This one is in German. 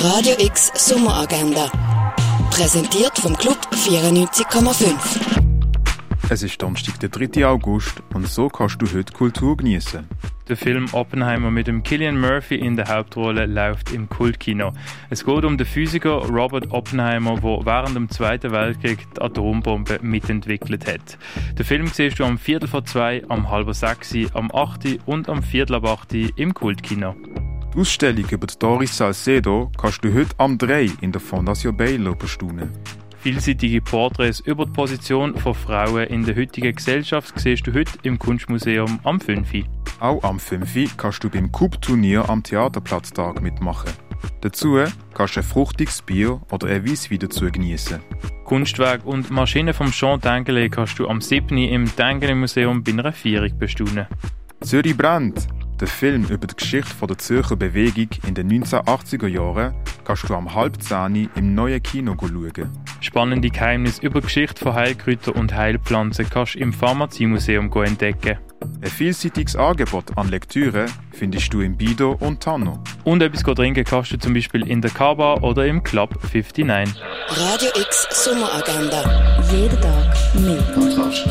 Radio X Sommeragenda. Präsentiert vom Club 94,5. Es ist Donnerstag, der 3. August und so kannst du heute Kultur genießen. Der Film Oppenheimer mit dem Killian Murphy in der Hauptrolle läuft im Kultkino. Es geht um den Physiker Robert Oppenheimer, der während dem Zweiten Weltkrieg die Atombombe mitentwickelt hat. Den Film siehst du am Viertel vor zwei, am halber sechs, am 8 und am Viertel ab 8 im Kultkino. Die Ausstellung über Doris Salcedo kannst du heute am 3 in der Fondation Baylor bestaunen. Vielseitige Porträts über die Position von Frauen in der heutigen Gesellschaft siehst du heute im Kunstmuseum am 5. Auch am 5. kannst du beim Cup-Turnier am Theaterplatztag mitmachen. Dazu kannst du ein fruchtiges Bier oder ein Weisswein dazu genießen. Kunstwerk und Maschinen vom Jean Dengele kannst du am 7. im Dengele Museum bei einer Feierung bestaunen. Zürich brennt! Der Film über die Geschichte der Zürcher Bewegung in den 1980er Jahren kannst du am halb zehn im neuen Kino schauen. Spannende Geheimnisse über die Geschichte von Heilkräutern und Heilpflanzen kannst du im Pharmaziemuseum entdecken. Ein vielseitiges Angebot an Lektüre findest du im Bido und Tanno. Und etwas trinken kannst du zum Beispiel in der Kaba oder im Club 59. Radio X Sommeragenda. Jeden Tag mehr. Kontrast.